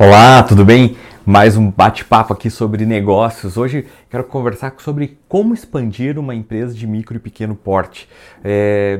Olá, tudo bem? Mais um bate-papo aqui sobre negócios. Hoje quero conversar sobre como expandir uma empresa de micro e pequeno porte. É,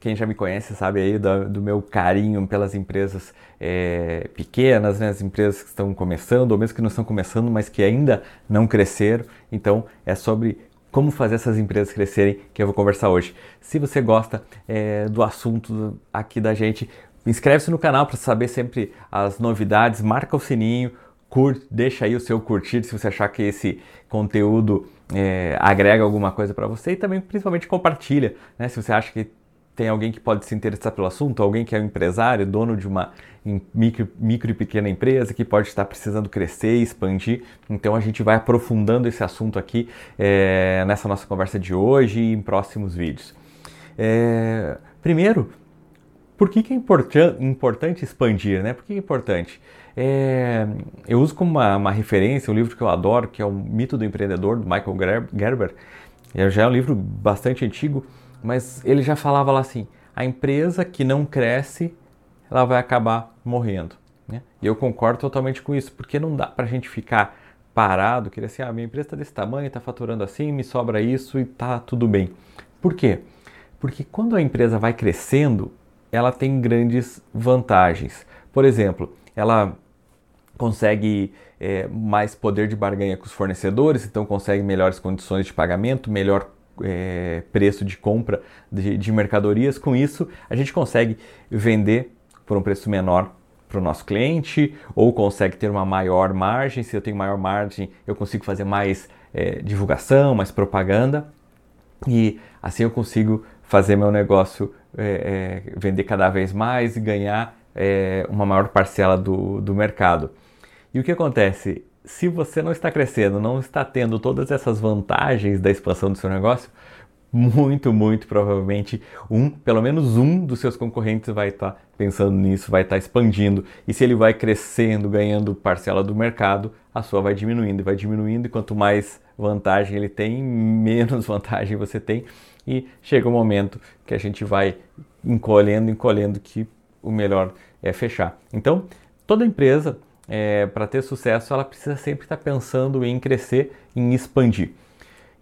quem já me conhece sabe aí do, do meu carinho pelas empresas é, pequenas, né? as empresas que estão começando, ou mesmo que não estão começando, mas que ainda não cresceram. Então é sobre como fazer essas empresas crescerem que eu vou conversar hoje. Se você gosta é, do assunto aqui da gente, Inscreve-se no canal para saber sempre as novidades, marca o sininho, curte, deixa aí o seu curtir se você achar que esse conteúdo é, agrega alguma coisa para você e também principalmente compartilha, né? Se você acha que tem alguém que pode se interessar pelo assunto, alguém que é um empresário, dono de uma micro, micro e pequena empresa que pode estar precisando crescer e expandir. Então a gente vai aprofundando esse assunto aqui é, nessa nossa conversa de hoje e em próximos vídeos. É, primeiro, por que, que é importante expandir? Né? Por que é importante? É, eu uso como uma, uma, referência um livro que eu adoro, que é o Mito do Empreendedor, do Michael Gerber. É, já é um livro bastante antigo, mas ele já falava lá assim, a empresa que não cresce, ela vai acabar morrendo. Né? E eu concordo totalmente com isso, porque não dá para a gente ficar parado, querer assim, ah, minha empresa está desse tamanho, está faturando assim, me sobra isso e está tudo bem. Por quê? Porque quando a empresa vai crescendo, ela tem grandes vantagens. Por exemplo, ela consegue é, mais poder de barganha com os fornecedores, então consegue melhores condições de pagamento, melhor é, preço de compra de, de mercadorias. Com isso, a gente consegue vender por um preço menor para o nosso cliente ou consegue ter uma maior margem. Se eu tenho maior margem, eu consigo fazer mais é, divulgação, mais propaganda e assim eu consigo fazer meu negócio é, é, vender cada vez mais e ganhar é, uma maior parcela do, do mercado. E o que acontece? Se você não está crescendo, não está tendo todas essas vantagens da expansão do seu negócio, muito, muito provavelmente um, pelo menos um dos seus concorrentes vai estar pensando nisso, vai estar expandindo. E se ele vai crescendo, ganhando parcela do mercado, a sua vai diminuindo, vai diminuindo e quanto mais vantagem ele tem, menos vantagem você tem e chega o um momento que a gente vai encolhendo, encolhendo que o melhor é fechar. Então, toda empresa, é, para ter sucesso, ela precisa sempre estar pensando em crescer, em expandir.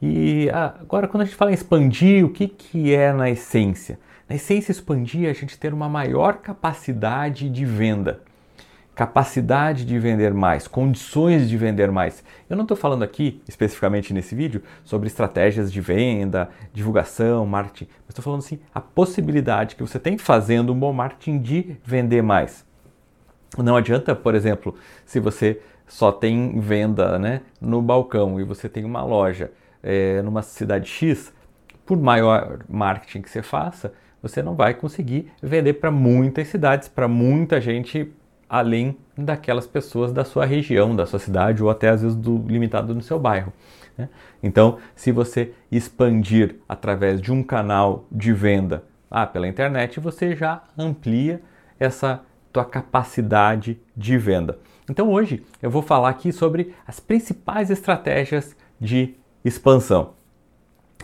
E agora, quando a gente fala em expandir, o que, que é na essência? Na essência, expandir é a gente ter uma maior capacidade de venda capacidade de vender mais, condições de vender mais. Eu não estou falando aqui, especificamente nesse vídeo, sobre estratégias de venda, divulgação, marketing, mas estou falando assim, a possibilidade que você tem fazendo um bom marketing de vender mais. Não adianta, por exemplo, se você só tem venda né, no balcão e você tem uma loja é, numa cidade X, por maior marketing que você faça, você não vai conseguir vender para muitas cidades, para muita gente além daquelas pessoas da sua região, da sua cidade ou até às vezes do limitado no seu bairro. Né? Então, se você expandir através de um canal de venda ah, pela internet, você já amplia essa tua capacidade de venda. Então hoje eu vou falar aqui sobre as principais estratégias de expansão.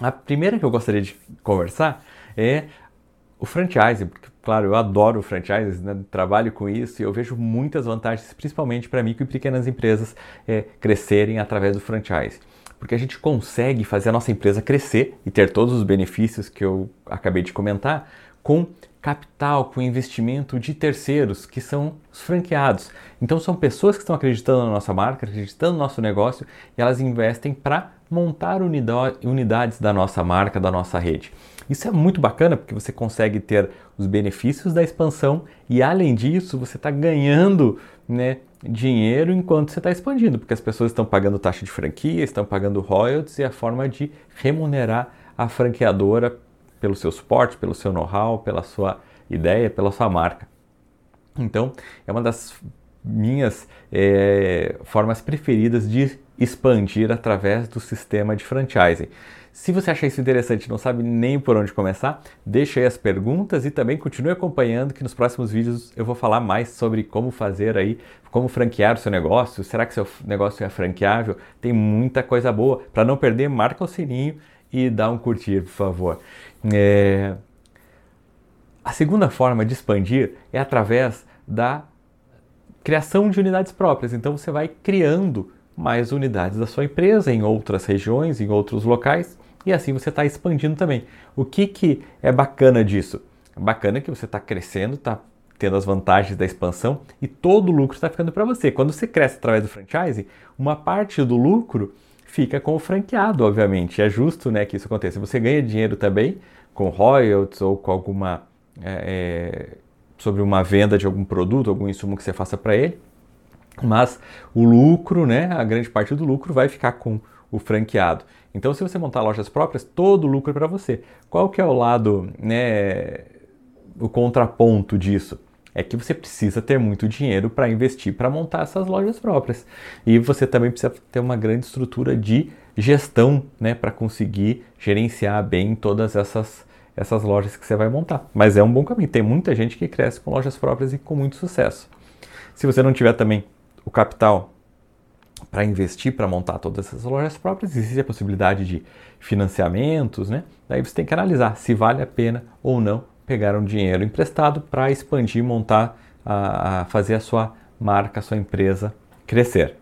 A primeira que eu gostaria de conversar é o franchising, porque, claro, eu adoro o franchise, né? trabalho com isso e eu vejo muitas vantagens, principalmente para micro e pequenas empresas é, crescerem através do franchise. Porque a gente consegue fazer a nossa empresa crescer e ter todos os benefícios que eu acabei de comentar com capital, com investimento de terceiros, que são os franqueados. Então são pessoas que estão acreditando na nossa marca, acreditando no nosso negócio e elas investem para montar unidades da nossa marca, da nossa rede. Isso é muito bacana porque você consegue ter os benefícios da expansão e, além disso, você está ganhando né, dinheiro enquanto você está expandindo, porque as pessoas estão pagando taxa de franquia, estão pagando royalties e a forma de remunerar a franqueadora pelo seu suporte, pelo seu know-how, pela sua ideia, pela sua marca. Então, é uma das minhas é, formas preferidas de expandir através do sistema de franchising. Se você achar isso interessante e não sabe nem por onde começar, deixa aí as perguntas e também continue acompanhando que nos próximos vídeos eu vou falar mais sobre como fazer aí, como franquear o seu negócio, será que seu negócio é franqueável? Tem muita coisa boa. Para não perder, marca o sininho e dá um curtir, por favor. É... A segunda forma de expandir é através da criação de unidades próprias. Então você vai criando mais unidades da sua empresa em outras regiões, em outros locais, e assim você está expandindo também. O que, que é bacana disso? É bacana que você está crescendo, está tendo as vantagens da expansão e todo o lucro está ficando para você. Quando você cresce através do franchise, uma parte do lucro fica com o franqueado, obviamente. É justo né, que isso aconteça. Você ganha dinheiro também com royalties ou com alguma. É, é, sobre uma venda de algum produto, algum insumo que você faça para ele. Mas o lucro, né, a grande parte do lucro vai ficar com o franqueado. Então, se você montar lojas próprias, todo o lucro é para você. Qual que é o lado, né, o contraponto disso? É que você precisa ter muito dinheiro para investir para montar essas lojas próprias. E você também precisa ter uma grande estrutura de gestão, né, para conseguir gerenciar bem todas essas essas lojas que você vai montar. Mas é um bom caminho. Tem muita gente que cresce com lojas próprias e com muito sucesso. Se você não tiver também o capital para investir, para montar todas essas lojas próprias, existe a possibilidade de financiamentos, né? Daí você tem que analisar se vale a pena ou não pegar um dinheiro emprestado para expandir, montar, a, a fazer a sua marca, a sua empresa crescer.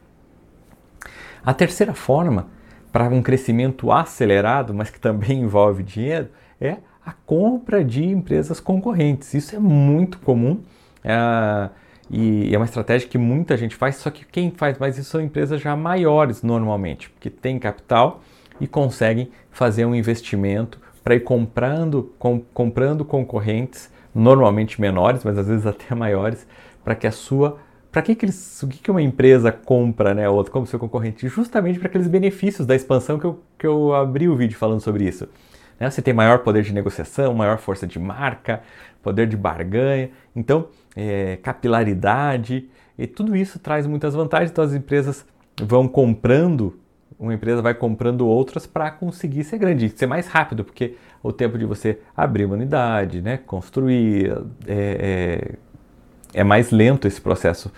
A terceira forma para um crescimento acelerado, mas que também envolve dinheiro, é a compra de empresas concorrentes. Isso é muito comum. É, e é uma estratégia que muita gente faz, só que quem faz mais isso são empresas já maiores normalmente, porque têm capital e conseguem fazer um investimento para ir comprando, com, comprando concorrentes, normalmente menores, mas às vezes até maiores, para que a sua. Para que, que, eles, o que, que uma empresa compra, né, outra como seu concorrente? Justamente para aqueles benefícios da expansão que eu, que eu abri o vídeo falando sobre isso. Né? Você tem maior poder de negociação, maior força de marca, poder de barganha, então é, capilaridade, e tudo isso traz muitas vantagens. Então as empresas vão comprando, uma empresa vai comprando outras para conseguir ser grande, ser mais rápido, porque o tempo de você abrir uma unidade, né, construir, é, é, é mais lento esse processo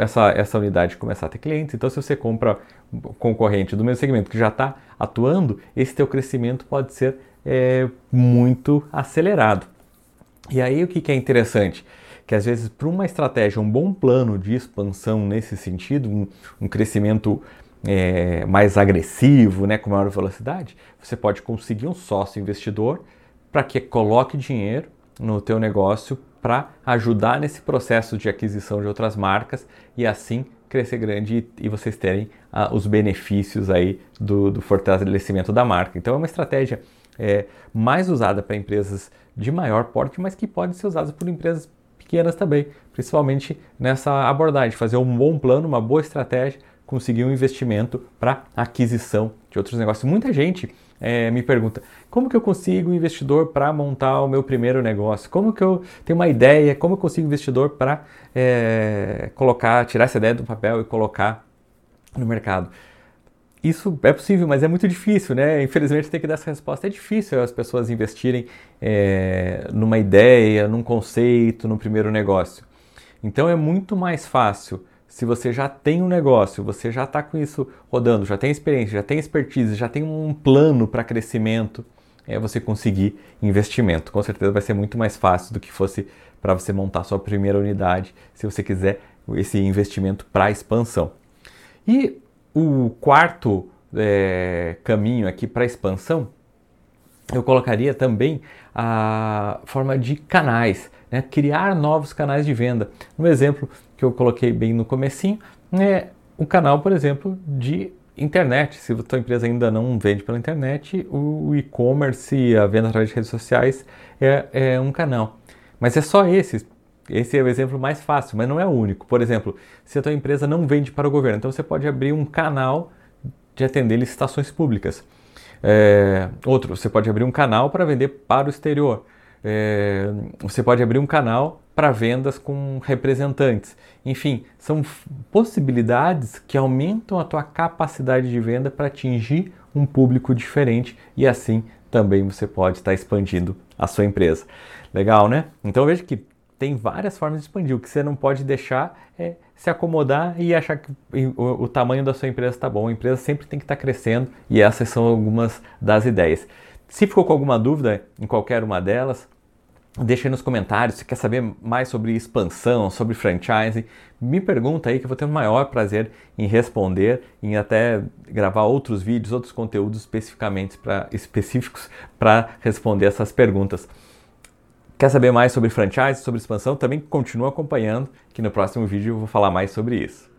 essa, essa unidade começar a ter clientes. Então, se você compra um concorrente do mesmo segmento que já está atuando, esse teu crescimento pode ser é, muito acelerado. E aí o que, que é interessante? Que às vezes para uma estratégia, um bom plano de expansão nesse sentido, um, um crescimento é, mais agressivo, né, com maior velocidade, você pode conseguir um sócio investidor para que coloque dinheiro no teu negócio para ajudar nesse processo de aquisição de outras marcas e assim crescer grande e, e vocês terem ah, os benefícios aí do, do fortalecimento da marca. Então é uma estratégia é, mais usada para empresas de maior porte, mas que pode ser usada por empresas pequenas também, principalmente nessa abordagem, fazer um bom plano, uma boa estratégia, conseguir um investimento para aquisição de outros negócios. Muita gente é, me pergunta como que eu consigo um investidor para montar o meu primeiro negócio? Como que eu tenho uma ideia? Como eu consigo investidor para é, colocar, tirar essa ideia do papel e colocar no mercado? Isso é possível, mas é muito difícil, né? Infelizmente tem que dar essa resposta. É difícil as pessoas investirem é, numa ideia, num conceito, no primeiro negócio. Então é muito mais fácil se você já tem um negócio, você já está com isso rodando, já tem experiência, já tem expertise, já tem um plano para crescimento, é você conseguir investimento. Com certeza vai ser muito mais fácil do que fosse para você montar sua primeira unidade, se você quiser esse investimento para expansão. E o quarto é, caminho aqui para expansão, eu colocaria também a forma de canais, né? criar novos canais de venda. Um exemplo que eu coloquei bem no comecinho é o canal, por exemplo, de internet. Se a tua empresa ainda não vende pela internet, o e-commerce, a venda através de redes sociais é, é um canal. Mas é só esse. Esse é o exemplo mais fácil, mas não é o único. Por exemplo, se a tua empresa não vende para o governo, então você pode abrir um canal de atender licitações públicas. É, outro, você pode abrir um canal para vender para o exterior. É, você pode abrir um canal para vendas com representantes. Enfim, são possibilidades que aumentam a tua capacidade de venda para atingir um público diferente e assim também você pode estar expandindo a sua empresa. Legal, né? Então veja que tem várias formas de expandir. O que você não pode deixar é se acomodar e achar que o, o tamanho da sua empresa está bom. A empresa sempre tem que estar tá crescendo e essas são algumas das ideias. Se ficou com alguma dúvida em qualquer uma delas, Deixa aí nos comentários se quer saber mais sobre expansão, sobre franchising. Me pergunta aí que eu vou ter o maior prazer em responder, em até gravar outros vídeos, outros conteúdos especificamente pra, específicos para responder essas perguntas. Quer saber mais sobre franchise, sobre expansão? Também continua acompanhando, que no próximo vídeo eu vou falar mais sobre isso.